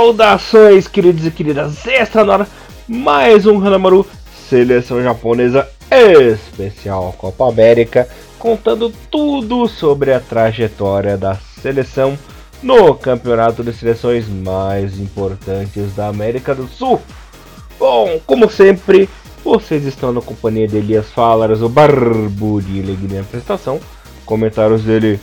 Saudações, queridos e queridas! Está na hora mais um Hanamaru Seleção Japonesa Especial Copa América, contando tudo sobre a trajetória da seleção no campeonato de seleções mais importantes da América do Sul. Bom, como sempre, vocês estão na companhia de Elias Falaras, o Barbudo de apresentação, comentários dele,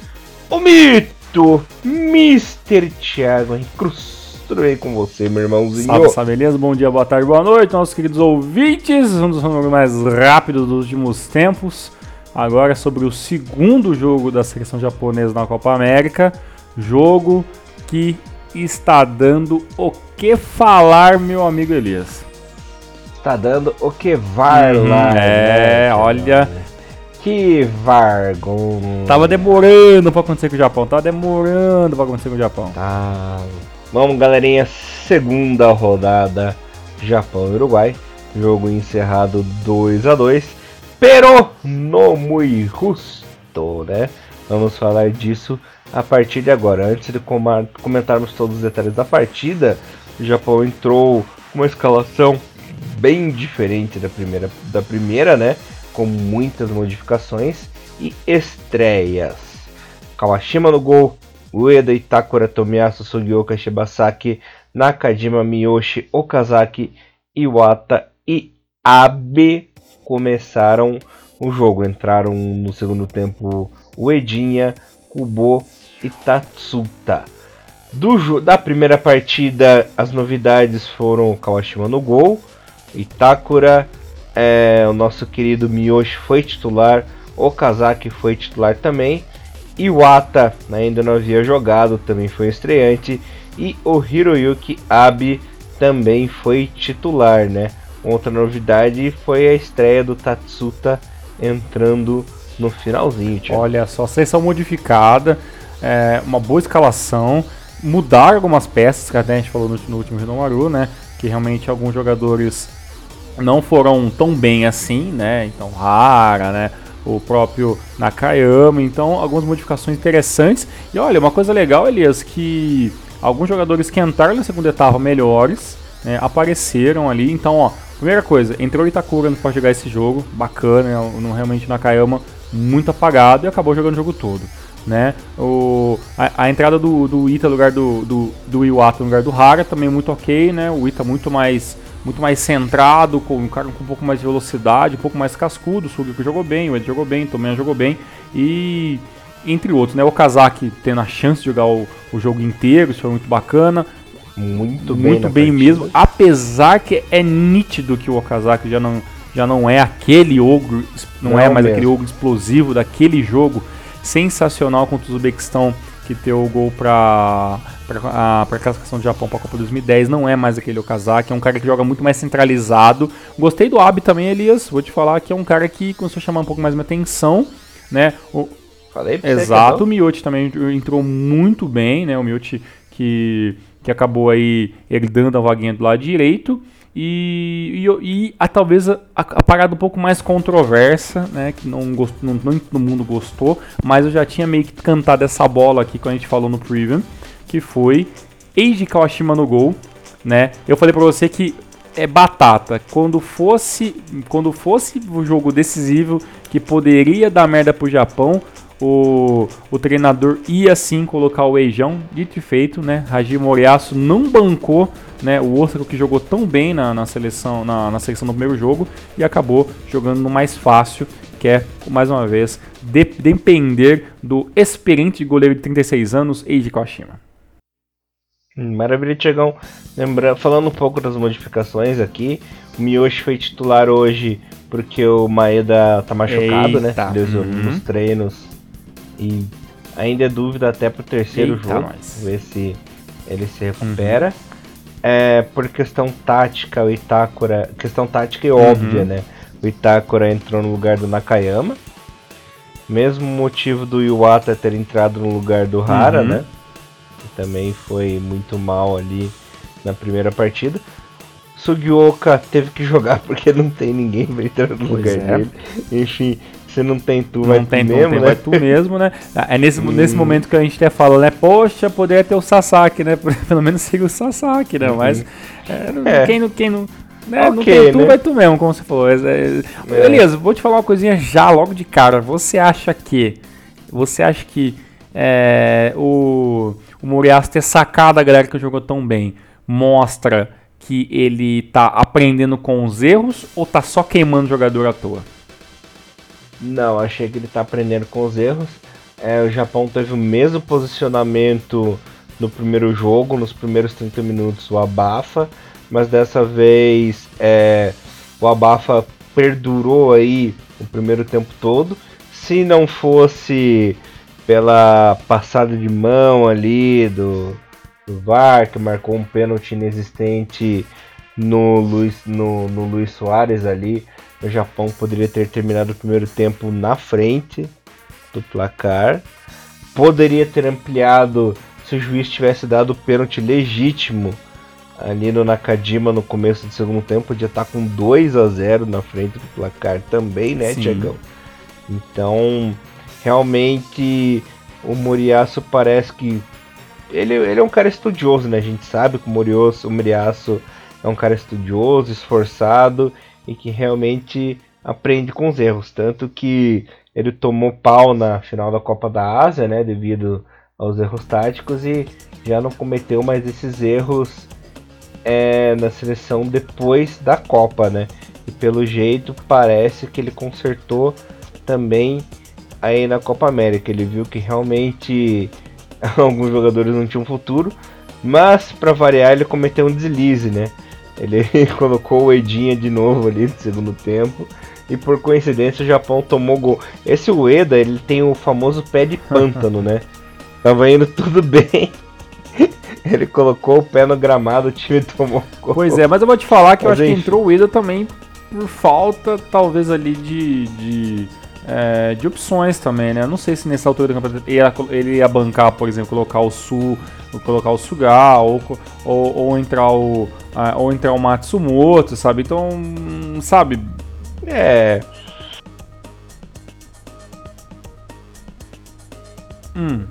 o Mito, Mr. Thiago Cruz. Tudo bem com você, meu irmãozinho? Salve, salve, beleza? Bom dia, boa tarde, boa noite, nossos queridos ouvintes. Um dos jogos mais rápidos dos últimos tempos. Agora sobre o segundo jogo da seleção japonesa na Copa América. Jogo que está dando o que falar, meu amigo Elias. Está dando o que vai uhum, lá. É, né, olha. Que vergonha. Tava demorando pra acontecer com o Japão. Tava demorando pra acontecer com o Japão. Tá. Vamos, galerinha. Segunda rodada. Japão e Uruguai. Jogo encerrado 2 a 2 Pero no muy justo, né? Vamos falar disso a partir de agora. Antes de comentarmos todos os detalhes da partida, o Japão entrou com uma escalação bem diferente da primeira, da primeira, né? Com muitas modificações e estreias. Kawashima no gol, Ueda, Itakura, Tomiyasu, Sugioka, Shibasaki, Nakajima, Miyoshi, Okazaki, Iwata e Abe começaram o jogo. Entraram no segundo tempo Uedinha, Kubo e Tatsuta. Do, da primeira partida, as novidades foram Kawashima no gol, Itakura, é, o nosso querido Miyoshi foi titular, Okazaki foi titular também, Iwata ainda não havia jogado, também foi estreante. E o Hiroyuki Abe também foi titular, né? Outra novidade foi a estreia do Tatsuta entrando no finalzinho. Olha só, seleção modificada, é, uma boa escalação, mudar algumas peças, que até a gente falou no, no último Rinomaru, né? Que realmente alguns jogadores não foram tão bem assim, né? Então, Hara, né? O próprio Nakayama, então algumas modificações interessantes. E olha, uma coisa legal, Elias, que alguns jogadores que entraram na segunda etapa melhores né, apareceram ali. Então, ó, primeira coisa, entrou o Itakura para jogar esse jogo, bacana, né, não realmente Nakayama muito apagado e acabou jogando o jogo todo. Né? O, a, a entrada do, do Ita no lugar do, do, do Iwata no lugar do Hara também muito ok, né? O Ita muito mais muito mais centrado, com um cara com um pouco mais de velocidade, um pouco mais cascudo. O Suzuki jogou bem, o Ed jogou bem, o Tomen jogou bem e entre outros, né? O Kazaki tendo a chance de jogar o, o jogo inteiro, isso foi muito bacana. Muito bem, muito bem mesmo, apesar que é nítido que o Okazaki já não, já não é aquele ogro, não, não é mais mesmo. aquele ogro explosivo daquele jogo sensacional contra o Uzbequistão que deu o gol para para a classificação do Japão para a Copa 2010 não é mais aquele Okazaki, é um cara que joga muito mais centralizado. Gostei do Abe também, Elias, vou te falar que é um cara que começou a chamar um pouco mais minha atenção, né? O, Falei pra Exato, o Miyoti também entrou muito bem, né? O Miyoti que, que acabou aí herdando a vaguinha do lado direito. E, e, e a, talvez a, a, parada um pouco mais controversa, né, que não, gost, não, não todo mundo gostou, mas eu já tinha meio que cantado essa bola aqui quando a gente falou no preview, que foi Eiji Kawashima no gol, né? Eu falei para você que é batata. Quando fosse, quando fosse o jogo decisivo que poderia dar merda pro Japão, o, o treinador ia sim colocar o Eijão, dito e feito, né? Hajime Moriaço não bancou né, o Osaka que jogou tão bem na, na seleção na, na, seleção no primeiro jogo e acabou jogando no mais fácil, que é, mais uma vez, de, depender do experiente goleiro de 36 anos, Eiji Kawashima. Maravilha, Tiagão. Lembra, falando um pouco das modificações aqui, o Miyoshi foi titular hoje porque o Maeda tá machucado, né? Eita. né? Lesionou uhum. nos treinos. E ainda é dúvida até pro terceiro Eita, jogo. Nós. Ver se ele se recupera. Uhum. É, por questão tática, o Itakura. Questão tática e óbvia, uhum. né? O Itakura entrou no lugar do Nakayama. Mesmo motivo do Iwata ter entrado no lugar do Hara, uhum. né? também foi muito mal ali na primeira partida. Sugioka teve que jogar porque não tem ninguém pra entrar no pois lugar é. dele. Enfim, Se não tem tu, não vai tem tu tu, mesmo, tem, né? vai tu mesmo, né? É nesse, Hum. nesse momento que a gente até fala, né? Poxa, poderia ter o Sasaki, né? Pelo menos seria o Sasaki, né? Mas é, não- É. quem não. Quem não né? não Ok, tem tu, né? vai tu mesmo, como você falou. É, é- Beleza, vou te falar uma coisinha já, logo de cara. Você acha que. Você acha que é, o, o Murias ter sacado a galera que jogou tão bem mostra que ele tá aprendendo com os erros ou tá só queimando o jogador à toa? Não, achei que ele tá aprendendo com os erros. É, o Japão teve o mesmo posicionamento no primeiro jogo, nos primeiros 30 minutos, o Abafa, mas dessa vez é, o Abafa perdurou aí o primeiro tempo todo. Se não fosse pela passada de mão ali do, do VAR, que marcou um pênalti inexistente no Luiz, no, no Luiz Soares ali, o Japão poderia ter terminado o primeiro tempo na frente do placar. Poderia ter ampliado se o juiz tivesse dado o pênalti legítimo ali no Nakajima no começo do segundo tempo. Podia estar com 2 a 0 na frente do placar também, né, Sim. Tiagão? Então, realmente, o Moriaço parece que. Ele, ele é um cara estudioso, né? A gente sabe que o Moriaço, o Moriaço é um cara estudioso, esforçado e que realmente aprende com os erros. Tanto que ele tomou pau na final da Copa da Ásia, né? Devido aos erros táticos e já não cometeu mais esses erros é, na seleção depois da Copa, né? E pelo jeito parece que ele consertou também aí na Copa América. Ele viu que realmente alguns jogadores não tinham futuro, mas para variar ele cometeu um deslize, né? Ele colocou o Edinha de novo ali no segundo tempo. E por coincidência o Japão tomou gol. Esse Ueda, ele tem o famoso pé de pântano, né? Tava indo tudo bem. Ele colocou o pé no gramado, o time tomou gol. Pois é, mas eu vou te falar que eu Mas acho que enfim. entrou o Ida também por falta, talvez, ali de. de é, de opções também, né? Eu não sei se nessa altura do campeonato ele ia, ele ia bancar, por exemplo, colocar o Su, colocar o Suga, ou, ou, ou entrar o. ah, ou entrar o Matsumoto, sabe? Então, hum, sabe, É, hum,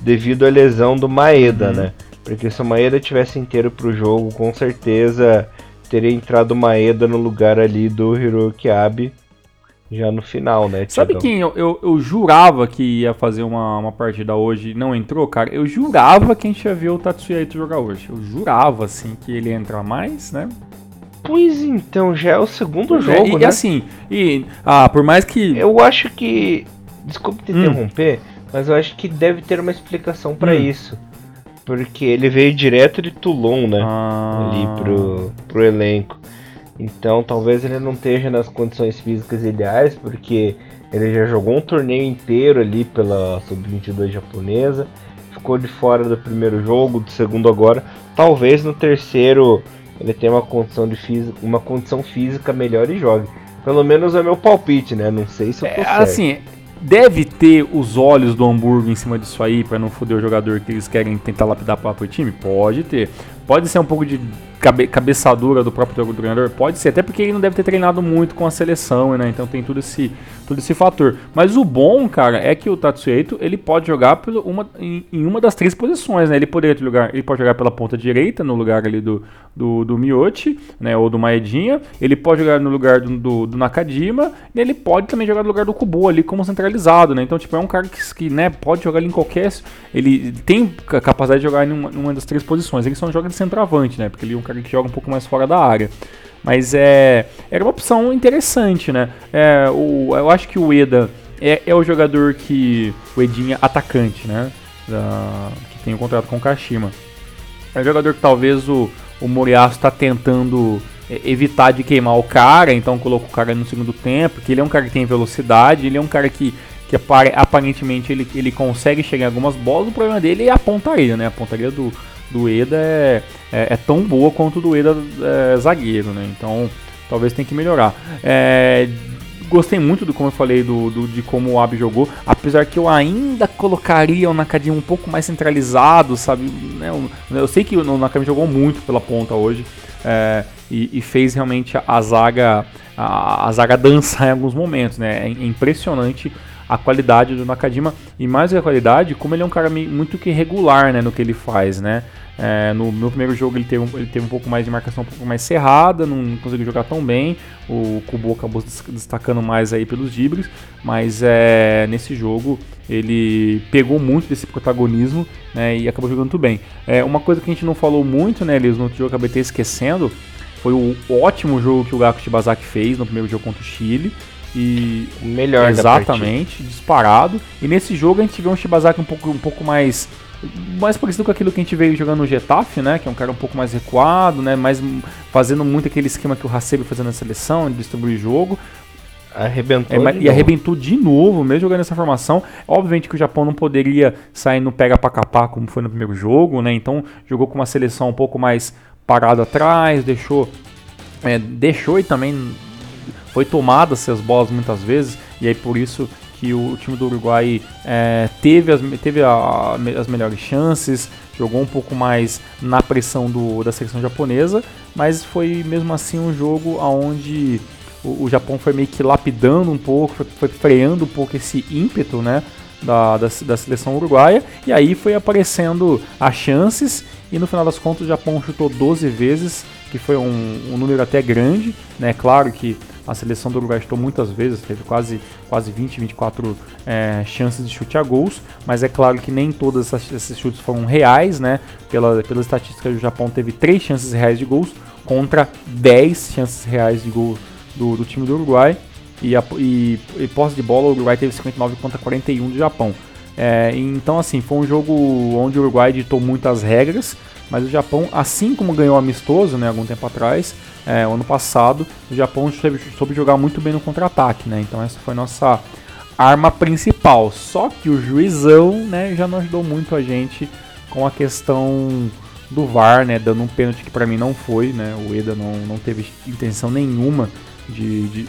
devido à lesão do Maeda, Uhum. né? Porque se o Maeda tivesse inteiro pro jogo, com certeza teria entrado o Maeda no lugar ali do Hiroki Abe já no final, né? Sabe Thiagão? quem eu, eu, eu jurava que ia fazer uma, uma partida hoje e não entrou, cara? Eu jurava que a gente ia ver o Tatsuya Ito jogar hoje. Eu jurava, assim, que ele ia entrar mais, né? Pois então, já é o segundo É, jogo, e, né? e assim, e, ah, por mais que. Eu acho que. Desculpe te Hum. interromper, mas eu acho que deve ter uma explicação pra Hum. isso. Porque ele veio direto de Toulon, né? Ah, ali pro, pro elenco. Então talvez ele não esteja nas condições físicas ideais, porque ele já jogou um torneio inteiro ali pela Sub-22 japonesa, ficou de fora do primeiro jogo, do segundo agora. Talvez no terceiro ele tenha uma condição, de física, uma condição física melhor e jogue. Pelo menos é meu palpite, né? Não sei se eu tô é, certo. assim, deve ter os olhos do Hamburgo em cima disso aí pra não foder o jogador que eles querem tentar lapidar para o time? Pode ter. Pode ser um pouco de cabe- cabeçadura do próprio treinador? Pode ser, até porque ele não deve ter treinado muito com a seleção, né? Então tem todo esse, todo esse fator. Mas o bom, cara, é que o Tatsuya ele pode jogar pelo uma, em, em uma das três posições, né? Ele poderia lugar, ele pode jogar pela ponta direita, no lugar ali do, do, do né? Ou do Maedinha. Ele pode jogar no lugar do, do, do Nakajima. E ele pode também jogar no lugar do Kubo ali como centralizado, né? Então, tipo, é um cara que, que né, pode jogar ali em qualquer. Ele tem capacidade de jogar em uma, numa das três posições. Ele só não joga centroavante, né? Porque ele é um cara que joga um pouco mais fora da área. Mas é, era uma opção interessante, né? É, o, eu acho que o Eda é, é o jogador que. O Edinha atacante, né? Da- que tem o contrato com o Kashima. É um jogador que talvez o, o Moriaço está tentando é, evitar de queimar o cara, então coloca o cara no segundo tempo, que ele é um cara que tem velocidade, ele é um cara que, que apare- aparentemente ele, ele consegue chegar em algumas bolas, o problema dele é a pontaria, né? A pontaria do, do Eda é, é, é tão boa quanto do Eda é, zagueiro, né? Então talvez tenha que melhorar. É, gostei muito do como eu falei do, do- de como o Abe jogou, apesar que eu ainda colocaria o Nakajima um pouco mais centralizado, sabe? Né, Eu, eu sei que o Nakajima jogou muito pela ponta hoje, é, e, e, fez realmente a zaga a, a, zaga dançar em alguns momentos, né? É, é impressionante a qualidade do Nakajima e mais que a qualidade, como ele é um cara muito que regular, né, no que ele faz, né? É, no, no, primeiro jogo ele teve, um, ele teve um pouco mais de marcação um pouco mais cerrada, não conseguiu jogar tão bem. O Kubo acabou destacando mais aí pelos dribles, mas é, nesse jogo ele pegou muito desse protagonismo né, e acabou jogando muito bem. É, uma coisa que a gente não falou muito, né, Elias, no outro jogo acabei até esquecendo, foi o ótimo jogo que o Gaku Shibazaki fez no primeiro jogo contra o Chile. E melhor exatamente, disparado. E nesse jogo a gente vê um Shibazaki um pouco, um pouco mais mais parecido com aquilo que a gente veio jogando no Getafe, né? Que é um cara um pouco mais recuado, né? Mais fazendo muito aquele esquema que o Hasebe fazendo na seleção, de distribuir jogo. Arrebentou. É, e arrebentou de novo, mesmo jogando essa formação. Obviamente que o Japão não poderia sair no pega para capar como foi no primeiro jogo, né? Então jogou com uma seleção um pouco mais parado atrás, deixou, é, deixou e também foi tomada essas bolas muitas vezes. E aí por isso que o, time do Uruguai é, teve, as, teve a, as melhores chances, jogou um pouco mais na pressão do, da seleção japonesa, mas foi mesmo assim um jogo onde o, o Japão foi meio que lapidando um pouco, foi, foi freando um pouco esse ímpeto, né? Da, da, da, seleção uruguaia, e aí foi aparecendo as chances, e no final das contas o Japão chutou 12 vezes, que foi um, um número até grande, né? Claro que a seleção do Uruguai chutou muitas vezes, teve quase, quase 20, 24 é, chances de chute a gols, mas é claro que nem todos esses chutes foram reais, né? Pela, pela estatística do Japão teve 3 chances reais de gols contra 10 chances reais de gol do, do time do Uruguai. E, a, e, e posse de bola, o Uruguai teve 59 contra 41 do Japão. É, então, assim, foi um jogo onde o Uruguai ditou muitas regras, mas o Japão, assim como ganhou amistoso, né, algum tempo atrás, é, ano passado, o Japão soube, soube jogar muito bem no contra-ataque, né? Então essa foi nossa arma principal. Só que o juizão, né, já não ajudou muito a gente com a questão do VAR, né, dando um pênalti que para mim não foi, né? O Eda não, não teve intenção nenhuma de, de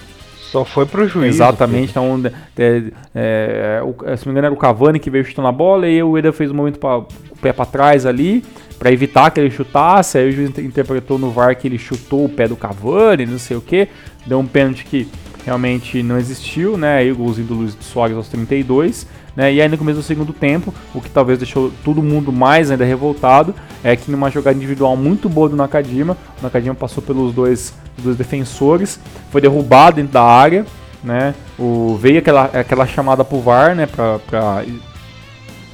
só foi pro juiz. Exatamente. Então, é, é, se não me engano, era o Cavani que veio chutando a bola e o Eda fez um momento para o pé para trás ali para evitar que ele chutasse. Aí o juiz interpretou no VAR que ele chutou o pé do Cavani, não sei o que. Deu um pênalti que realmente não existiu, né? Aí o golzinho do Luiz Soares aos 32. Né? E aí no começo do segundo tempo, o que talvez deixou todo mundo mais ainda revoltado, é que numa jogada individual muito boa do Nakajima, o Nakajima passou pelos dois, dois defensores, foi derrubado dentro da área, né? O, veio aquela, aquela chamada pro VAR, né? Pra, pra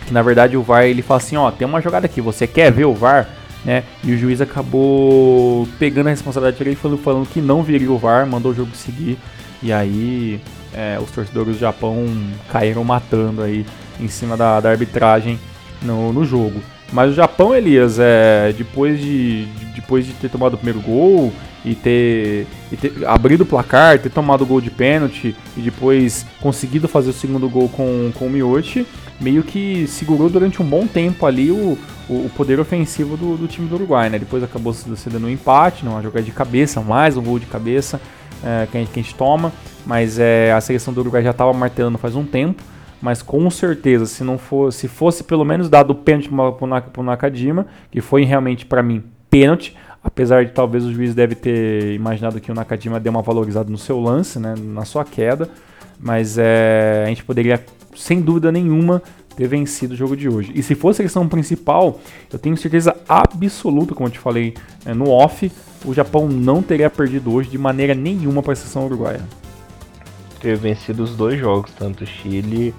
que na verdade o VAR ele fala assim, ó, tem uma jogada aqui, você quer ver o VAR? Né? E o juiz acabou pegando a responsabilidade dele falando, falando que não viria o VAR, mandou o jogo seguir. E aí é, os torcedores do Japão caíram matando aí em cima da, da arbitragem no, no jogo. Mas o Japão, Elias, é, depois, de, depois de ter tomado o primeiro gol e ter, e ter abrido o placar, ter tomado o gol de pênalti e depois conseguido fazer o segundo gol com, com o Miyoshi, meio que segurou durante um bom tempo ali o, o, o poder ofensivo do, do, time do Uruguai, né? Depois acabou cedendo um empate, uma jogada de cabeça, mais um gol de cabeça é, que, a gente, que, a gente, toma, mas é, a seleção do Uruguai já estava martelando faz um tempo, mas com certeza, se não fosse, se fosse pelo menos dado o pênalti para o Nakajima, que foi realmente para mim pênalti, apesar de talvez o juiz deve ter imaginado que o Nakajima deu uma valorizada no seu lance, né, na sua queda, mas é, a gente poderia sem dúvida nenhuma, ter vencido o jogo de hoje. E se fosse a questão principal, eu tenho certeza absoluta, como eu te falei é, no off, o Japão não teria perdido hoje de maneira nenhuma para a seleção uruguaia. Ter vencido os dois jogos, tanto o Chile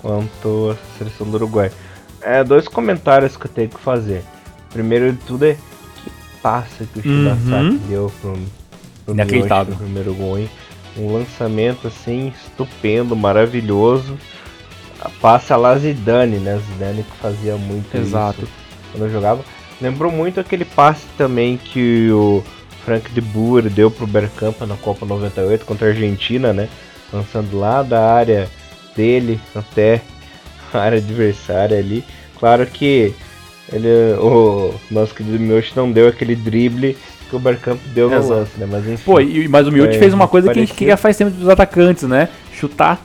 quanto a seleção do Uruguai. É, dois comentários que eu tenho que fazer. Primeiro de tudo é passa que o Shibasaki uhum. deu pro, pro Miyoshi primeiro gol, hein? Um lançamento assim estupendo, maravilhoso passa lá Zidane, né? Zidane que fazia muito Exato. isso quando jogava. Lembrou muito aquele passe também que o Frank de Boer deu pro Bergkamp na Copa 98 contra a Argentina, né? Lançando lá da área dele até a área adversária ali. Claro que ele, o nosso querido Miochi não deu aquele drible que o Bergkamp deu no lance, né? Mas enfim. Pô, e, mas o Miochi fez uma coisa parecido. que a gente queria faz tempo dos atacantes, né? Chutar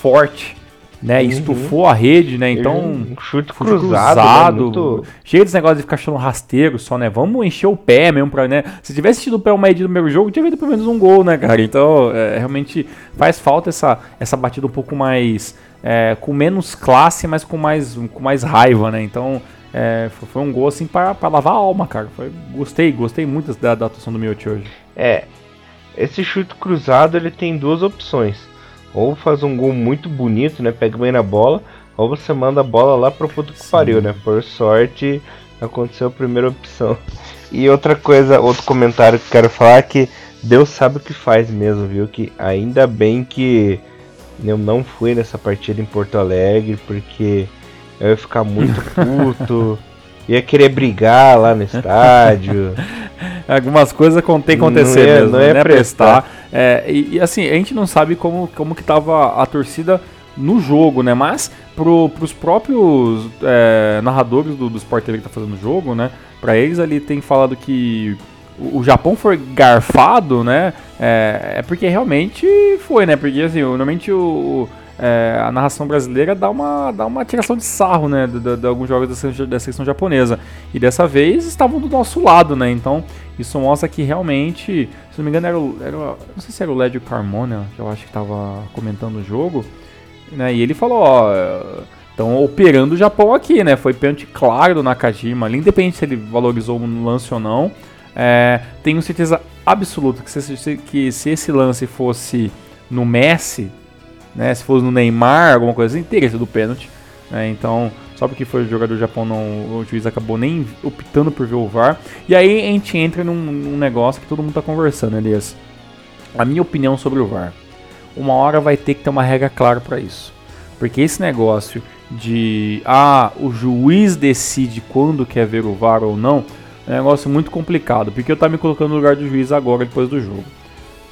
forte né? Uhum. Estufou a rede, né? Então, um chute cruzado, cruzado né? Muito- cheio desse negócio de ficar chutando rasteiro só, né? Vamos encher o pé mesmo pra, né? Se tivesse tido o pé uma no primeiro jogo, tinha havido pelo menos um gol, né, cara? Então, é, realmente faz falta essa, essa batida um pouco mais. é, com menos classe, mas com mais, com mais raiva, né? Então, é, foi, um gol assim pra, pra lavar a alma, cara. Foi, gostei, gostei muito da, da atuação do Miotti hoje. É, esse chute cruzado ele tem duas opções. Ou faz um gol muito bonito, né? Pega bem na bola, ou você manda a bola lá pro puto que Sim. pariu, né? Por sorte, aconteceu a primeira opção. E outra coisa, outro comentário que quero falar é que Deus sabe o que faz mesmo, viu? Que ainda bem que eu não fui nessa partida em Porto Alegre, porque eu ia ficar muito puto, ia querer brigar lá no estádio. Algumas coisas tem que Não acontecer ia- mesmo, não ia né? prestar. Prestar. É, e, e, assim, a gente não sabe como, como que tava a torcida no jogo, né? Mas pro, pros próprios é, narradores do, do Sport TV que tá fazendo o jogo, né? Pra eles ali tem falado que o, o Japão foi garfado, né? É, é porque realmente foi, né? Porque assim, o- normalmente o, é, a narração brasileira dá uma, dá uma tiração de sarro, né? De, de- de alguns jogos da da japonesa. E dessa vez estavam do nosso lado, né? Então isso mostra que realmente, se não me engano, era, o, era não sei se era o Lédio Carmona, que eu acho que estava comentando o jogo, né? E ele falou, ó, estão operando o Japão aqui, né? Foi pênalti claro do Nakajima, ali, independente se ele valorizou o lance ou não. É, tenho certeza absoluta que se- que se esse lance fosse no Messi, né? Se fosse no Neymar, alguma coisa assim, teria sido pênalti. né, então, só porque foi o jogador do Japão, não, o juiz acabou nem optando por ver o VAR. E aí a gente entra num, num negócio que todo mundo tá conversando, Elias. A minha opinião sobre o VAR. Uma hora vai ter que ter uma regra clara para isso. Porque esse negócio de ah, o juiz decide quando quer ver o VAR ou não, é um negócio muito complicado. Porque eu tá me colocando no lugar do juiz agora, depois do jogo.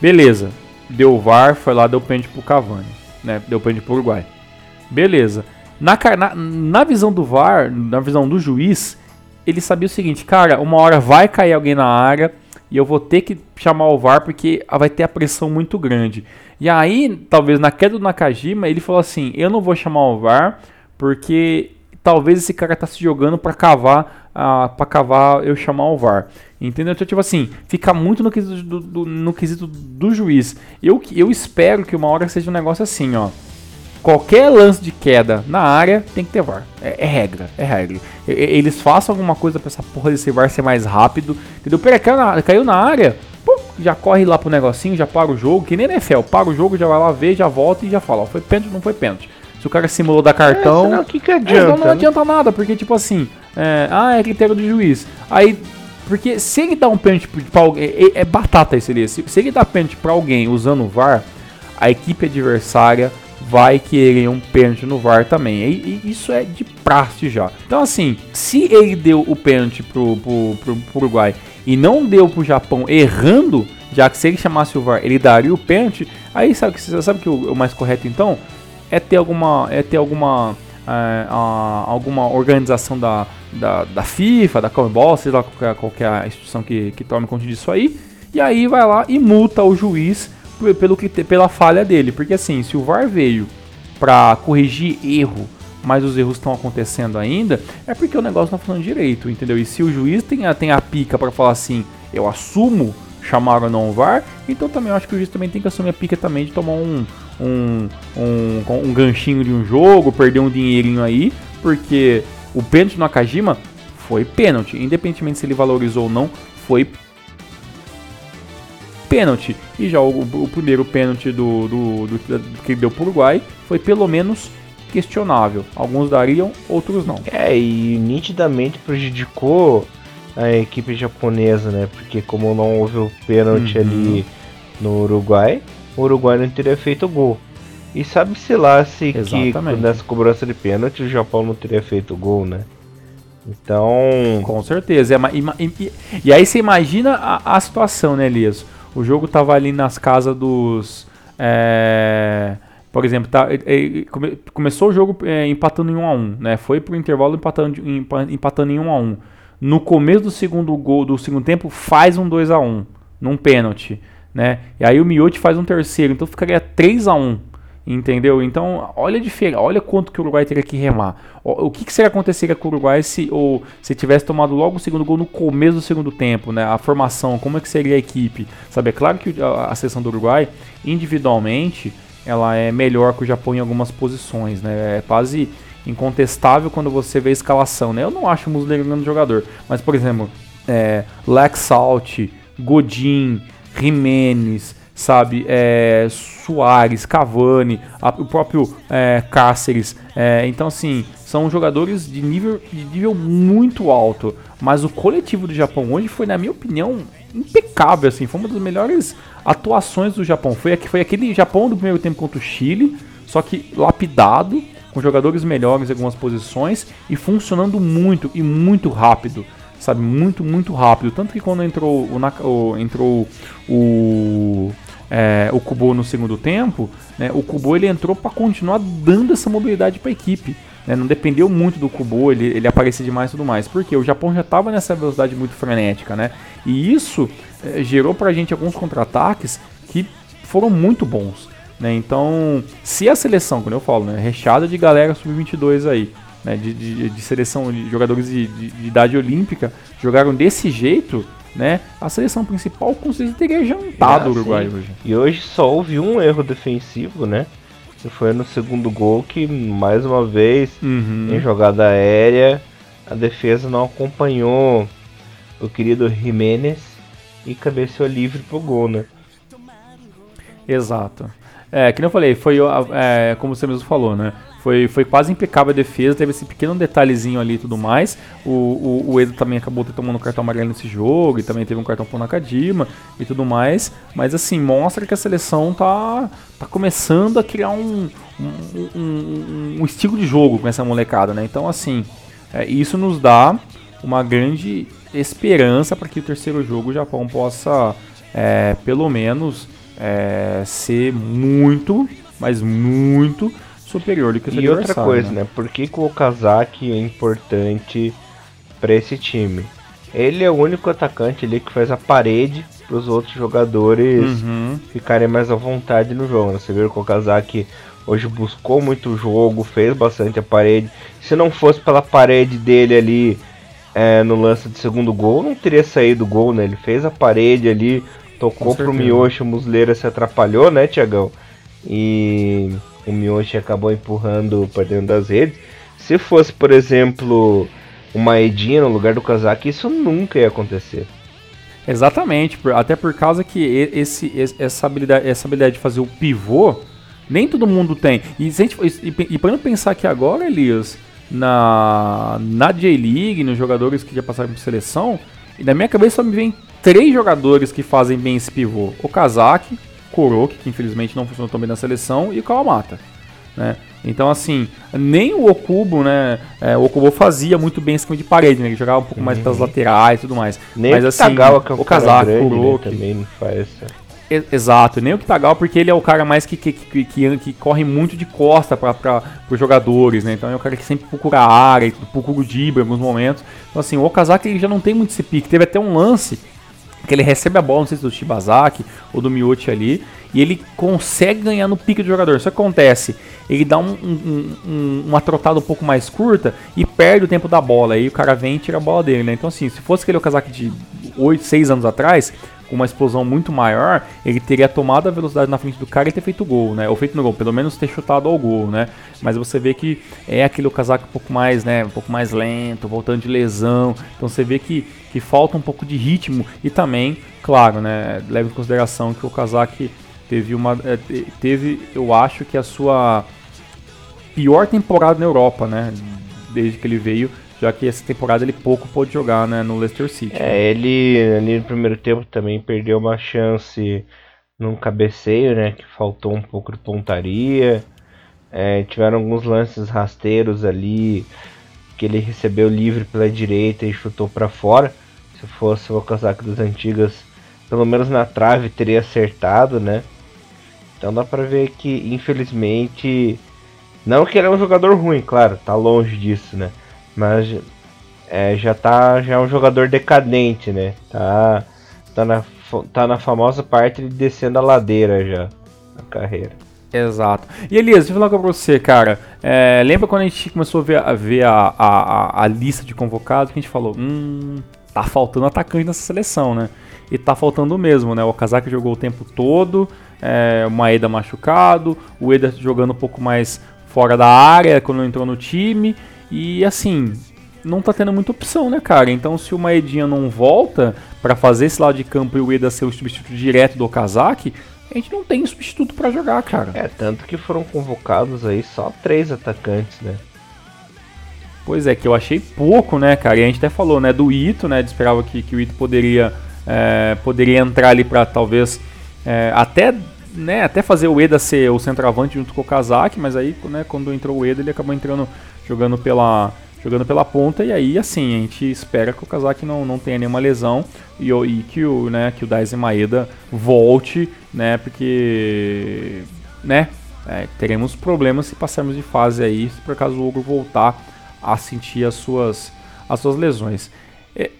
Beleza, deu VAR, foi lá, deu pênalti pro Cavani, né? Deu pênalti pro Uruguai. Beleza. Na, na, na visão do VAR, na visão do juiz, ele sabia o seguinte, cara, uma hora vai cair alguém na área e eu vou ter que chamar o VAR porque vai ter a pressão muito grande. E aí, talvez na queda do Nakajima, ele falou assim: eu não vou chamar o VAR porque talvez esse cara tá se jogando para cavar, ah, para cavar eu chamar o VAR. Entendeu? Então, tipo assim, fica muito no quesito do, do- no quesito do juiz. Eu, eu espero que uma hora seja um negócio assim, ó. Qualquer lance de queda na área tem que ter VAR. É, é regra, é regra. Eles façam alguma coisa pra essa porra desse VAR ser mais rápido. Entendeu? Pera, caiu na, caiu na área, pum, já corre lá pro negocinho, já para o jogo. Que nem NFL, para o jogo, já vai lá ver, já volta e já fala, ó, foi pênalti, não foi pênalti. Se o cara simulou dar cartão. É, senão que, que É, adianta? então não né? adianta nada, porque tipo assim, é, ah, é critério do juiz. Aí, porque se ele dá um pênalti pra alguém, é, é batata isso ali. Se, se ele dá pênalti pra alguém usando o VAR, a equipe adversária vai querer um pênalti no VAR também. E, e isso é de praxe já. Então assim, se ele deu o pênalti pro, pro, pro, pro Uruguai e não deu pro Japão errando, já que se ele chamasse o VAR, ele daria o pênalti, aí sabe, que- sabe que o, o mais correto então? é ter alguma é ter alguma é, a- alguma organização da, da, da FIFA, da Comebol, sei lá qualquer, qualquer instituição que, que tome conta disso aí, e aí vai lá e multa o juiz pe- pelo que pela falha dele, porque assim, se o VAR veio para corrigir erro, mas os erros estão acontecendo ainda, é porque o negócio não tá funcionando direito, entendeu? E se o juiz tem a, tem a pica para falar assim, eu assumo chamar ou não o VAR, então também eu acho que o juiz também tem que assumir a pica também de tomar um, um, um, um ganchinho de um jogo, perder um dinheirinho aí, porque o pênalti no Nakajima foi pênalti, independentemente se ele valorizou ou não, foi pênalti. E já o, o primeiro pênalti do, do, do- do que ele deu pro Uruguai foi pelo menos questionável. Alguns dariam, outros não. É, e nitidamente prejudicou a equipe japonesa, né? Porque como não houve o pênalti Uhum. ali no Uruguai, o Uruguai não teria feito gol. E sabe-se lá se que nessa cobrança de pênalti o Japão não teria feito gol, né? Então. Com certeza. É e, e- e aí você imagina a, a situação, né, Elias? O jogo tava ali nas casas dos. é, por exemplo, tá, é, come- começou o jogo é, empatando em 1 a 1 né? Foi pro intervalo empatando, empatando em 1 a 1 No começo do segundo gol do segundo tempo, faz um 2 a 1 num pênalti, né? E aí o Miotti faz um terceiro, então ficaria 3 a 1 Entendeu? Então, olha a diferença, olha quanto que o Uruguai teria que remar. O, o que, que seria aconteceria com o Uruguai se, ou, se tivesse tomado logo o segundo gol no começo do segundo tempo, né? A formação, como é que seria a equipe? Sabe, é claro que a, a seleção do Uruguai, individualmente, ela é melhor que o Japão em algumas posições, né? É quase incontestável quando você vê a escalação, né? Eu não acho o Muslera um grande jogador, mas, por exemplo, é, Lex Salt, Godin, Jimenez, sabe? É, Soares, Cavani, a, o próprio é, Cáceres. É, então, assim, são jogadores de nível, de nível muito alto. Mas o coletivo do Japão hoje foi, na minha opinião, impecável. Assim, foi uma das melhores atuações do Japão. Foi, foi aquele Japão do primeiro tempo contra o Chile, só que lapidado, com jogadores melhores em algumas posições e funcionando muito e muito rápido sabe? Muito, muito rápido. Tanto que quando entrou o, o entrou o, é, o Kubo no segundo tempo, né, o Kubo ele entrou para continuar dando essa mobilidade para a equipe. Né, não dependeu muito do Kubo, ele, ele aparecia demais e tudo mais. Porque o Japão já estava nessa velocidade muito frenética, né? E isso é, gerou para a gente alguns contra-ataques que foram muito bons. Né? Então, se a seleção, como eu falo, né, recheada de galera sub-22 aí, né, de, de, de, seleção de jogadores de, de, de, idade olímpica jogaram desse jeito, né, a seleção principal com certeza teria jantado ah, o Uruguai sim. hoje. E hoje só houve um erro defensivo, né? Que foi no segundo gol que, mais uma vez, uhum. em jogada aérea, a defesa não acompanhou o querido Jiménez e cabeceou livre pro gol, né? Exato. É, que eu falei, foi é, como você mesmo falou, né? Foi, foi quase impecável a defesa, teve esse pequeno detalhezinho ali e tudo mais. O, o, o Edo também acabou tomando um cartão amarelo nesse jogo, e também teve um cartão pro Nakajima e tudo mais. Mas assim, mostra que a seleção tá, tá começando a criar um, um, um, um estilo de jogo com essa molecada, né? Então assim, é, isso nos dá uma grande esperança para que o terceiro jogo o Japão possa, é, pelo menos, é, ser muito, mas muito superior do que o E outra coisa, né? né? Por que, que o Okazaki é importante para esse time? Ele é o único atacante ali que faz a parede para os outros jogadores uhum. ficarem mais à vontade no jogo. Né? Você viu que o Okazaki hoje buscou muito o jogo, fez bastante a parede. Se não fosse pela parede dele ali é, no lance de segundo gol, não teria saído o gol, né? Ele fez a parede ali, tocou pro Miyoshi, o Musleira se atrapalhou, né, Tiagão? E o Miyoshi acabou empurrando para dentro das redes. Se fosse, por exemplo, uma Edinha no lugar do Kazaki, isso nunca ia acontecer. Exatamente, até por causa que esse, essa, habilidade, essa habilidade de fazer o pivô, nem todo mundo tem. E, e, e para não pensar que agora, Elias, na, na J-League, nos jogadores que já passaram por seleção, e na minha cabeça só me vem três jogadores que fazem bem esse pivô: o Kazaki, Kuroki, que infelizmente não funcionou tão bem na seleção, e o Kawamata. Né? Então, assim, nem o Okubo, né? É, o Okubo fazia muito bem esse esquema de parede, né? Ele jogava um pouco mais pelas uhum. laterais e tudo mais. Nem Mas, o assim, Tagawa, que é o Kazaki, né, Kuroki. Né, também não faz. Exato, nem o Kitagawa, porque ele é o cara mais que, que, que, que, que corre muito de costa para os jogadores, né? Então é o cara que sempre procura a área, procura o Dibra em alguns momentos. Então, assim, o Okazaki ele já não tem muito esse pique. Teve até um lance que ele recebe a bola, não sei se do Shibazaki ou do Miyoshi ali, e ele consegue ganhar no pique do jogador. Isso acontece, ele dá um, um, um, uma trotada um pouco mais curta e perde o tempo da bola, aí o cara vem e tira a bola dele, né? Então assim, se fosse aquele Okazaki de 8, 6 anos atrás, com uma explosão muito maior, ele teria tomado a velocidade na frente do cara e ter feito gol, né? Ou feito no gol, pelo menos ter chutado ao gol, né? Mas você vê que é aquele casaco um pouco mais, né? Um pouco mais lento, voltando de lesão. Então você vê que, que falta um pouco de ritmo e também, claro, né? Leva em consideração que o Kazaki teve uma. É, teve, eu acho que a sua pior temporada na Europa, né? Desde que ele veio já que essa temporada ele pouco pôde jogar né, no Leicester City. É, ele ali no primeiro tempo também perdeu uma chance num cabeceio, né, que faltou um pouco de pontaria. É, tiveram alguns lances rasteiros ali que ele recebeu livre pela direita e chutou para fora. Se fosse o casaco das antigas, pelo menos na trave teria acertado, né? Então dá pra ver que infelizmente não que ele é um jogador ruim, claro, tá longe disso, né? Mas é, já tá já é um jogador decadente, né? Tá, tá, na, tá na famosa parte de descendo a ladeira já na carreira. Exato. E Elias, deixa eu falar com você, cara. É, lembra quando a gente começou a ver, a, ver a, a, a, lista de convocados que a gente falou, hum, tá faltando atacante nessa seleção, né? E tá faltando mesmo, né? O Kazak jogou o tempo todo, é, o Maeda machucado, o Eder jogando um pouco mais fora da área quando entrou no time. E assim, não tá tendo muita opção, né, cara? Então se o Maedinha não volta para fazer esse lado de campo e o Eda ser o substituto direto do Kazak, a gente não tem substituto para jogar, cara. É, tanto que foram convocados aí só três atacantes, né? Pois é, que eu achei pouco, né, cara? E a gente até falou, né, do Ito, né? Esperava que, que o Ito poderia, é, poderia entrar ali para talvez é, até, né, até fazer o Eda ser o centroavante junto com o Kazak, mas aí, né, quando entrou o Eda, ele acabou entrando jogando pela jogando pela ponta, e aí assim, a gente espera que o Kazak não, não tenha nenhuma lesão e, e que o, né, que o Daisen Maeda volte, né, porque, né, é, teremos problemas se passarmos de fase aí, se por acaso o Ogro voltar a sentir as suas, as suas lesões.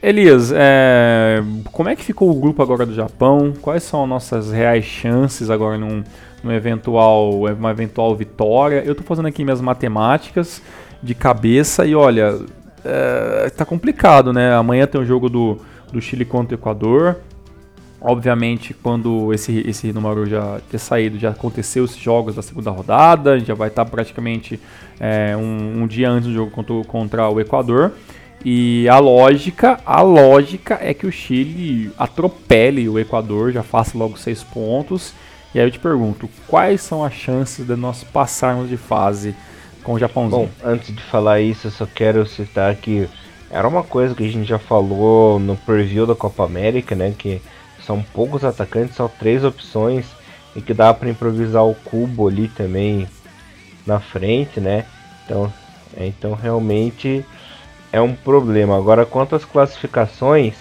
Elias, é, como é que ficou o grupo agora do Japão? Quais são as nossas reais chances agora num, num eventual, uma eventual vitória? Eu estou fazendo aqui minhas matemáticas de cabeça e olha, é, tá complicado, né? Amanhã tem o jogo do, do Chile contra o Equador. Obviamente, quando esse, esse número já ter saído, já aconteceu os jogos da segunda rodada, já vai estar praticamente é, um, um, dia antes do jogo contra, contra o Equador. E a lógica, a lógica é que o Chile atropele o Equador, já faça logo seis pontos. E aí eu te pergunto, quais são as chances de nós passarmos de fase com o Japãozinho. Bom, antes de falar isso, eu só quero citar que era uma coisa que a gente já falou no preview da Copa América, né? Que são poucos atacantes, são três opções e que dá para improvisar o cubo ali também na frente, né? Então, é, então realmente é um problema. Agora, quanto às classificações,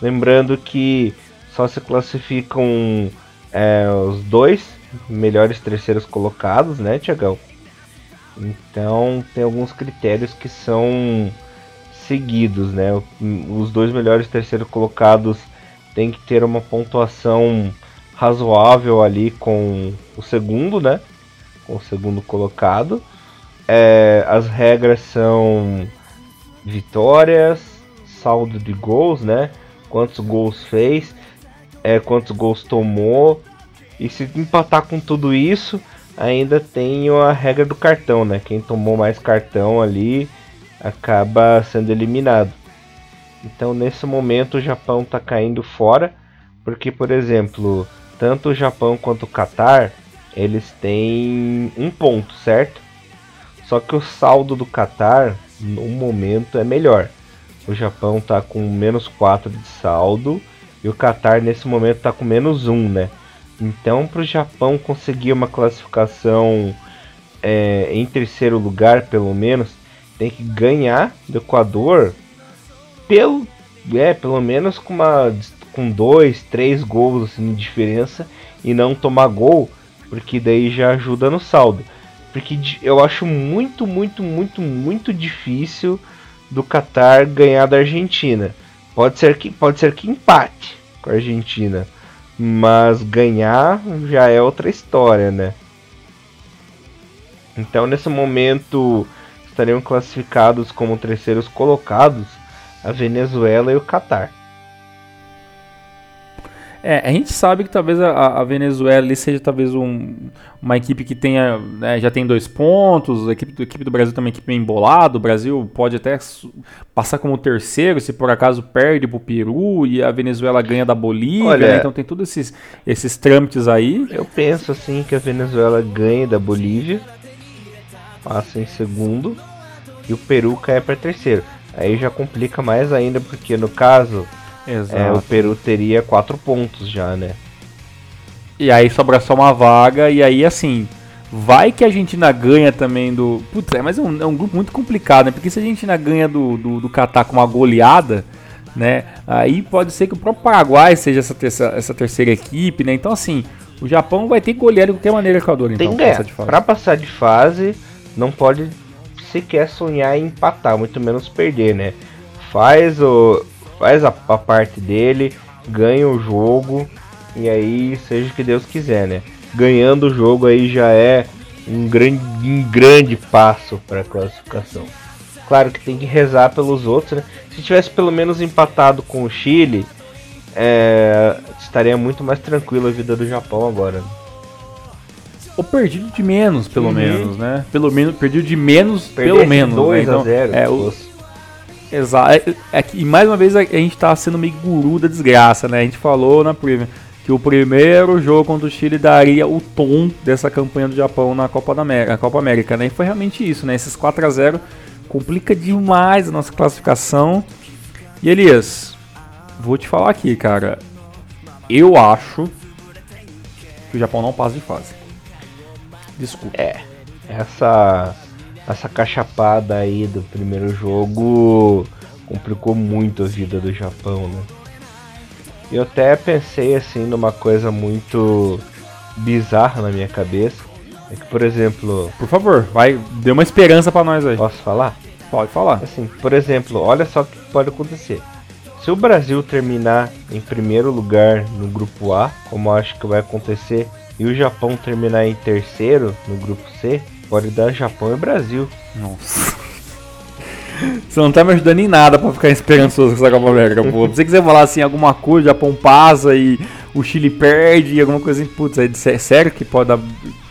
lembrando que só se classificam é, os dois melhores terceiros colocados, né, Tiagão? Então tem alguns critérios que são seguidos, né? Os dois melhores terceiros colocados tem que ter uma pontuação razoável ali com o segundo, né? Com o segundo colocado. É, as regras são vitórias, saldo de gols, né? Quantos gols fez, é, quantos gols tomou. E se empatar com tudo isso, ainda tem a regra do cartão, né? Quem tomou mais cartão ali acaba sendo eliminado. Então nesse momento o Japão está caindo fora, porque por exemplo, tanto o Japão quanto o Qatar, eles têm um ponto, certo? Só que o saldo do Qatar no momento é melhor. O Japão está com menos 4 de saldo e o Qatar nesse momento está com menos 1, né? Então, para o Japão conseguir uma classificação é, em terceiro lugar, pelo menos, tem que ganhar do Equador pelo, é, pelo menos com, uma, com dois, três gols assim, de diferença e não tomar gol, porque daí já ajuda no saldo. Porque eu acho muito, muito, muito, muito difícil do Qatar ganhar da Argentina. Pode ser que, pode ser que empate com a Argentina mas ganhar já é outra história, né? Então, nesse momento, estariam classificados como terceiros colocados a Venezuela e o Catar. É, a gente sabe que talvez a, a Venezuela ali seja talvez um, uma equipe que tenha, né, já tem dois pontos, a equipe, a equipe do Brasil também é uma equipe embolada, o Brasil pode até passar como terceiro se por acaso perde pro Peru e a Venezuela ganha da Bolívia, Olha, né? então tem todos esses, esses trâmites aí. Eu penso assim que a Venezuela ganha da Bolívia, passa em segundo e o Peru cai para terceiro. Aí já complica mais ainda porque no caso é, o Peru teria quatro pontos já, né? E aí sobra só uma vaga, e aí assim, vai que a Argentina ganha também do. Putz, é, mas é um, é um grupo muito complicado, né? Porque se a Argentina ganha do, do, do Catar com uma goleada, né? Aí pode ser que o próprio Paraguai seja essa, terceira, essa terceira equipe, né? Então assim, o Japão vai ter que golear de qualquer maneira Equador, então, Tem que passar de fase. Pra passar de fase, não pode sequer sonhar em empatar, muito menos perder, né? Faz o, faz a, a parte dele, ganha o jogo e aí seja o que Deus quiser, né? ganhando o jogo aí já é um grande, um grande passo para a classificação. Claro que tem que rezar pelos outros, né? Se tivesse pelo menos empatado com o Chile, é, estaria muito mais tranquila a vida do Japão agora. Né? Ou perdido de menos, pelo uhum. menos, né? Pelo menos perdido de menos, pelo menos. 2 né? então, a 0. É, o... Exato. É, é, e mais uma vez a, a gente tá sendo meio guru da desgraça, né? A gente falou na preview que o primeiro jogo contra o Chile daria o tom dessa campanha do Japão na Copa, da América, Copa América, né? E foi realmente isso, né? Esses 4 a 0 complica demais a nossa classificação. E Elias, vou te falar aqui, cara. Eu acho que o Japão não passa de fase. Desculpa. É. Essa essa cachapada aí do primeiro jogo complicou muito a vida do Japão, né? Eu até pensei assim numa coisa muito bizarra na minha cabeça. É que, por exemplo. Por favor, vai, dê uma esperança para nós aí. Posso falar? Pode falar. Assim, por exemplo, olha só o que pode acontecer. Se o Brasil terminar em primeiro lugar no grupo A, como acho que vai acontecer, e o Japão terminar em terceiro no grupo C, pode dar Japão e Brasil. Nossa. Você não tá me ajudando em nada pra ficar esperançoso com essa Copa América, pô. Se você quiser falar assim, alguma coisa, o Japão passa e o Chile perde, alguma coisa assim, putz, é sério que pode dar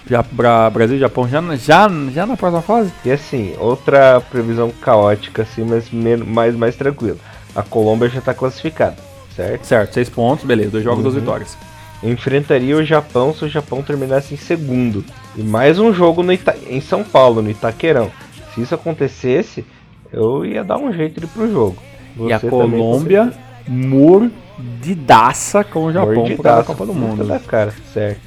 já pra Brasil e Japão já, já, já na próxima fase? E assim, outra previsão caótica, assim, mas menos, mais, mais tranquilo. A Colômbia já tá classificada, certo? Certo, seis pontos, beleza, dois jogos, uhum. duas vitórias enfrentaria o Japão se o Japão terminasse em segundo. E mais um jogo no Ita em São Paulo, no Itaquerão. Se isso acontecesse, eu ia dar um jeito de ir pro jogo. Você e a Colômbia mordidaça com o Japão por causa da Copa do Mundo. Da cara, certo.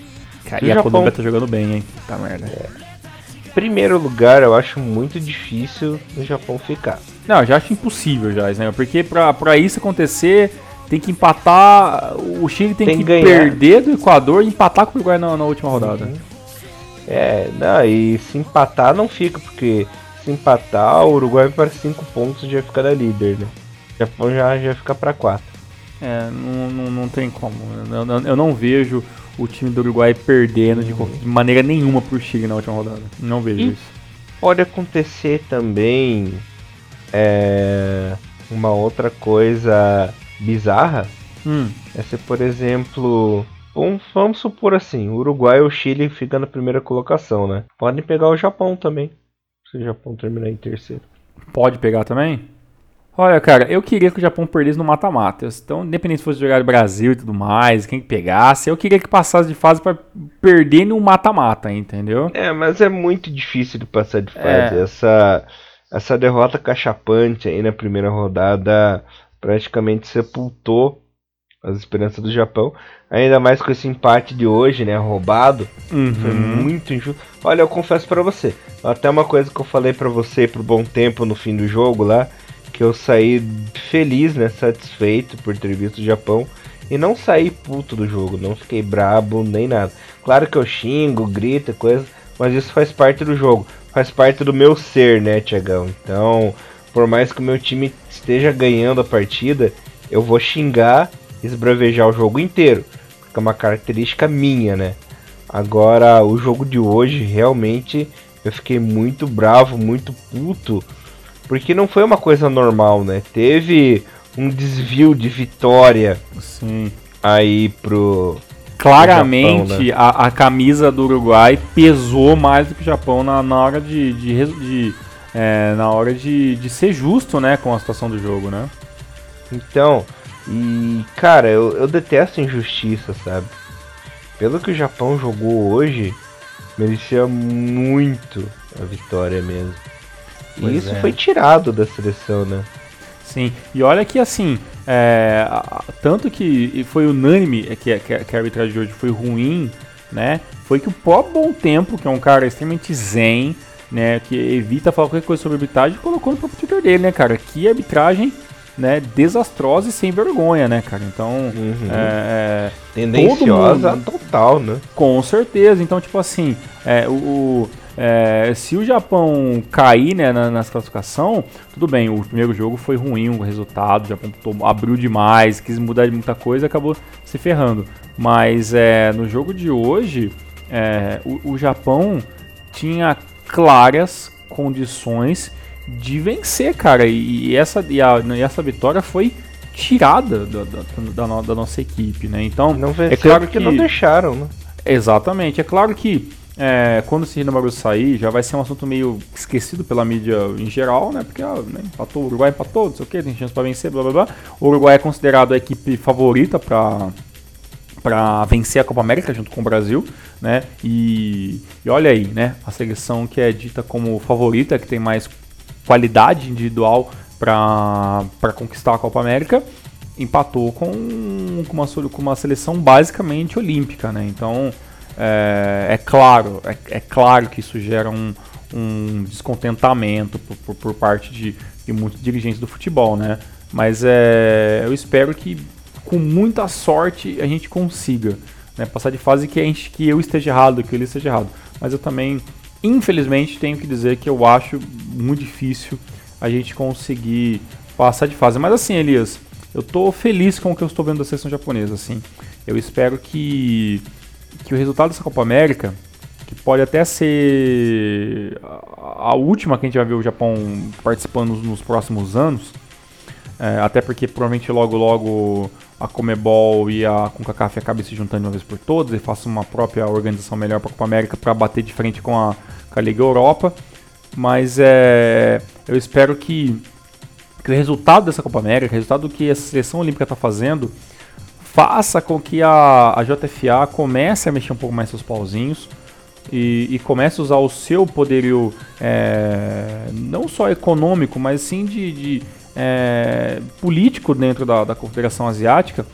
Cara, e, a Japão... Colômbia tá jogando bem, hein? Tá merda. É. Primeiro lugar, eu acho muito difícil o Japão ficar. Não, eu já acho impossível já, né? Porque pra, pra isso acontecer, tem que empatar. O Chile tem, tem que, perder do Equador e empatar com o Uruguai na, na última rodada. Uhum. É, não, e se empatar não fica, porque se empatar, o Uruguai para 5 pontos já fica da líder, né? O Japão já, já fica para 4. É, não, não, não tem como. Eu, eu, eu, não vejo o time do Uruguai perdendo uhum. de, de, maneira nenhuma pro Chile na última rodada. Não vejo e isso. Pode acontecer também é, uma outra coisa bizarra hum. é por exemplo, vamos, vamos supor assim, o Uruguai ou o Chile fica na primeira colocação, né? Podem pegar o Japão também, se o Japão terminar em terceiro. Pode pegar também? Olha, cara, eu queria que o Japão perdesse no mata-mata. Então, independente se fosse jogar no Brasil e tudo mais, quem que pegasse, eu queria que passasse de fase para perder no mata-mata, entendeu? É, mas é muito difícil de passar de fase. É. Essa, essa derrota cachapante aí na primeira rodada praticamente sepultou as esperanças do Japão. Ainda mais com esse empate de hoje, né? Roubado. Uhum. Foi muito injusto. Olha, eu confesso para você. Até uma coisa que eu falei para você por bom tempo no fim do jogo lá. Que eu saí feliz, né? Satisfeito por ter visto o Japão. E não saí puto do jogo. Não fiquei brabo nem nada. Claro que eu xingo, grito, coisa. Mas isso faz parte do jogo. Faz parte do meu ser, né, Tiagão? Então, por mais que o meu time esteja ganhando a partida, eu vou xingar, esbravejar o jogo inteiro, porque é uma característica minha, né? Agora, o jogo de hoje, realmente, eu fiquei muito bravo, muito puto, porque não foi uma coisa normal, né? Teve um desvio de vitória Sim. aí pro. Claramente, Japão, né? a, a, camisa do Uruguai pesou mais do que o Japão na, na hora de, de, de é, na hora de, de ser justo, né, com a situação do jogo, né? Então, e cara, eu, eu detesto injustiça, sabe? Pelo que o Japão jogou hoje, merecia muito a vitória mesmo. Pois e isso é. foi tirado da seleção, né? Sim, e olha que assim, é, tanto que foi unânime que, que, que a arbitragem de hoje foi ruim, né? Foi que o próprio Bom Tempo, que é um cara extremamente zen, né, que evita falar qualquer coisa sobre arbitragem, colocou no próprio Twitter dele, né, cara? Que arbitragem, né, desastrosa e sem vergonha, né, cara? Então, uhum. é, é tendenciosa mundo, total, né? Com certeza. Então, tipo assim, é, o, é, se o Japão cair né, na, na classificação, tudo bem, o primeiro jogo foi ruim o resultado, o Japão tomou, abriu demais, quis mudar de muita coisa acabou se ferrando. Mas é, no jogo de hoje, é, o, o Japão tinha claras condições de vencer, cara. E, e essa, e, a, e essa vitória foi tirada da, da, da, da, nossa equipe, né? Então, é claro que não deixaram, né? Exatamente. É claro que é, quando esse Hinamaru sair, já vai ser um assunto meio esquecido pela mídia em geral, né? Porque ah, né, empatou, o Uruguai empatou, não sei o que, tem chance para vencer, blá blá blá. O Uruguai é considerado a equipe favorita para para vencer a Copa América junto com o Brasil, né? E, e, olha aí, né? A seleção que é dita como favorita, que tem mais qualidade individual para conquistar a Copa América, empatou com, uma, com uma seleção basicamente olímpica, né? Então é, é claro, é, é, claro que isso gera um, um descontentamento por, por, por parte de, de, muitos dirigentes do futebol, né? Mas é, eu espero que com muita sorte a gente consiga né, passar de fase que, a gente, que eu esteja errado, que ele esteja errado. Mas eu também, infelizmente, tenho que dizer que eu acho muito difícil a gente conseguir passar de fase. Mas assim, Elias, eu estou feliz com o que eu estou vendo da seleção japonesa. Assim, eu espero que que o resultado dessa Copa América, que pode até ser a última que a gente vai ver o Japão participando nos próximos anos, é, até porque provavelmente logo logo a Comebol e a CONCACAF acabem se juntando de uma vez por todas e façam uma própria organização melhor para a Copa América para bater de frente com a, com a Liga Europa. Mas é, eu espero que, que o resultado dessa Copa América, o resultado do que a seleção olímpica está fazendo, faça com que a, a JFA comece a mexer um pouco mais seus pauzinhos e, e comece a usar o seu poderio é, não só econômico, mas sim de, de é, político dentro da, da Confederação Asiática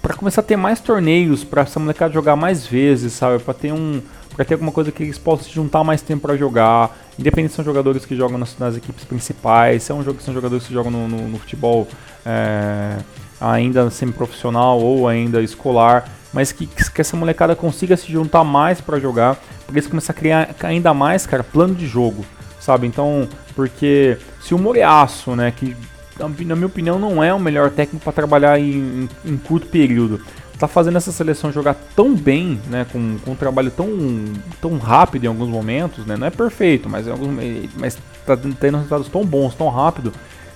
para começar a ter mais torneios, para essa molecada jogar mais vezes, sabe? Para ter um para ter alguma coisa que eles possam se juntar mais tempo para jogar, independente se são jogadores que jogam nas, nas, equipes principais, se é um jogo, são jogadores que jogam no, no, no futebol é, ainda semi-profissional ou ainda escolar, mas que, que essa molecada consiga se juntar mais para jogar, para eles começar a criar ainda mais, cara, plano de jogo, sabe? Então, porque se o Moriaço, né, que na minha opinião não é o melhor técnico para trabalhar em, em, em, curto período, tá fazendo essa seleção jogar tão bem, né, com, com um trabalho tão, tão rápido em alguns momentos, né, não é perfeito, mas, alguns, mas tá tendo resultados tão bons, tão rápido.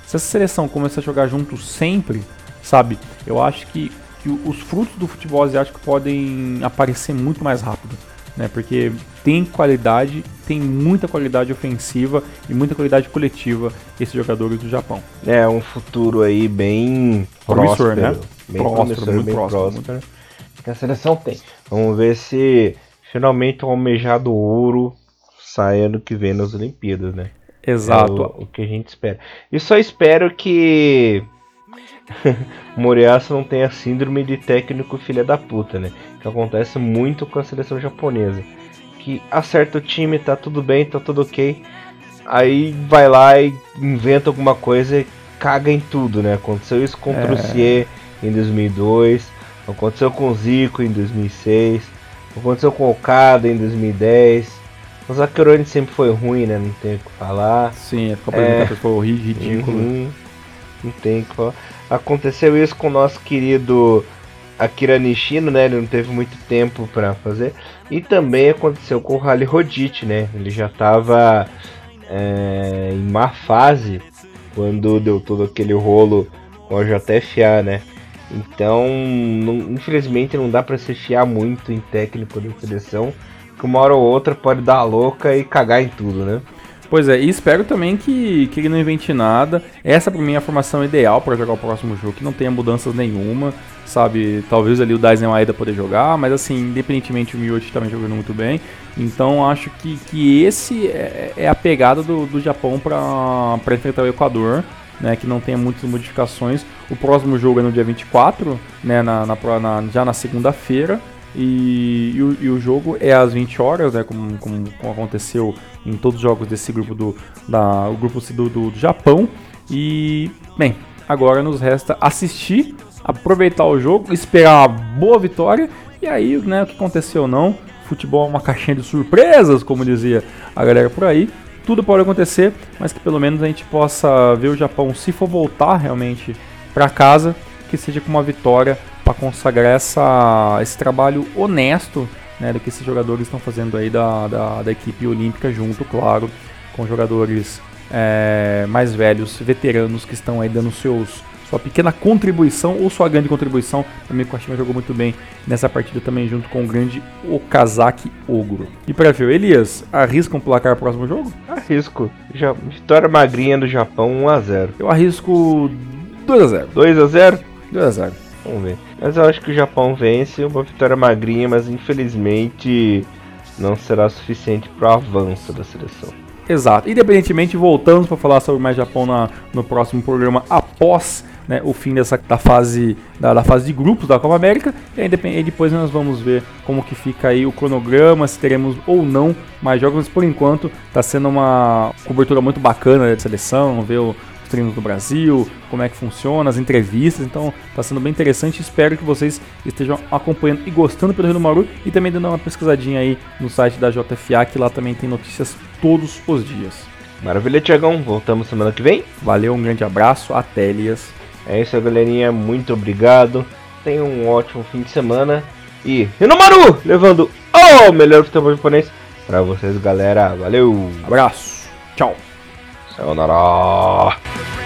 Se essa seleção começar a jogar junto sempre, sabe? Eu acho que, que os frutos do futebol asiático podem aparecer muito mais rápido, né? Porque tem qualidade, tem muita qualidade ofensiva e muita qualidade coletiva esses jogadores do Japão. É um futuro aí bem promissor, próspero, né? Bem próspero, muito bem próximo, próspero. Que a seleção tem. Vamos ver se finalmente o almejado ouro sai ano que vem nas Olimpíadas, né? Exato. É o, o, que a gente espera. E só espero que Moriaço não tem a síndrome de técnico filha da puta, né? Que acontece muito com a seleção japonesa. Que acerta o time, tá tudo bem, tá tudo ok. Aí vai lá e inventa alguma coisa e caga em tudo, né? Aconteceu isso com é. o Trussier em 2002, aconteceu com o Zico em 2006, aconteceu com o Okada em 2010. O Zakironi sempre foi ruim, né? Não tem o que falar. Sim, a Copa é... foi ridículo. Uhum. Não tem o que falar. Aconteceu isso com o nosso querido Akira Nishino, né? Ele não teve muito tempo para fazer. E também aconteceu com o Rally Rodit, né? Ele já estava é, em má fase quando deu todo aquele rolo com a JFA, né? Então, não, infelizmente, não dá para se fiar muito em técnico da seleção, que uma hora ou outra pode dar louca e cagar em tudo, né? Pois é, e espero também que, que ele não invente nada. Essa pra mim é a formação ideal para jogar o próximo jogo, que não tenha mudanças nenhuma, sabe? Talvez ali o Daisen ainda poder jogar, mas assim, independentemente o Miyoshi também jogando muito bem. Então acho que, que esse é, é a pegada do, do Japão para enfrentar o Equador. Né, que não tenha muitas modificações. O próximo jogo é no dia 24, né, na, na, na já na segunda-feira. E, e, o, e, o, jogo é às 20 horas, né, como, como, como, aconteceu em todos os jogos desse grupo do, da, o grupo do, do, do Japão. E, bem, agora nos resta assistir, aproveitar o jogo, esperar uma boa vitória. E aí, né, o que aconteceu ou não, futebol é uma caixinha de surpresas, como dizia a galera por aí. Tudo pode acontecer, mas que pelo menos a gente possa ver o Japão, se for voltar realmente para casa, que seja com uma vitória para consagrar essa, esse trabalho honesto né, do que esses jogadores estão fazendo aí da, da, da equipe olímpica junto, claro, com jogadores é, mais velhos, veteranos que estão aí dando seus sua pequena contribuição ou sua grande contribuição. Também o Kashima jogou muito bem nessa partida também junto com o grande Okazaki Oguro. E para ver, Elias, arrisca um placar pro próximo jogo? Arrisco. Já, vitória magrinha do Japão 1x0. Eu arrisco 2x0. 2x0? 2x0. Vamos ver. Mas eu acho que o Japão vence, uma vitória magrinha, mas infelizmente não será suficiente para o avanço da seleção. Exato. Independentemente, voltamos para falar sobre mais Japão na, no próximo programa após né, o fim dessa da fase da, da, fase de grupos da Copa América e aí, depois nós vamos ver como que fica aí o cronograma, se teremos ou não mais jogos, por enquanto está sendo uma cobertura muito bacana da seleção, ver o, treinos do Brasil, como é que funciona, as entrevistas, então está sendo bem interessante. Espero que vocês estejam acompanhando e gostando pelo Rio do Maru e também dando uma pesquisadinha aí no site da JFA, que lá também tem notícias todos os dias. Maravilha, Tiagão. Voltamos semana que vem. Valeu, um grande abraço, até Elias. É isso, galerinha. Muito obrigado. Tenha um ótimo fim de semana. E Rinomaru levando o melhor futebol japonês para vocês, galera. Valeu. Abraço. Tchau. さようなら。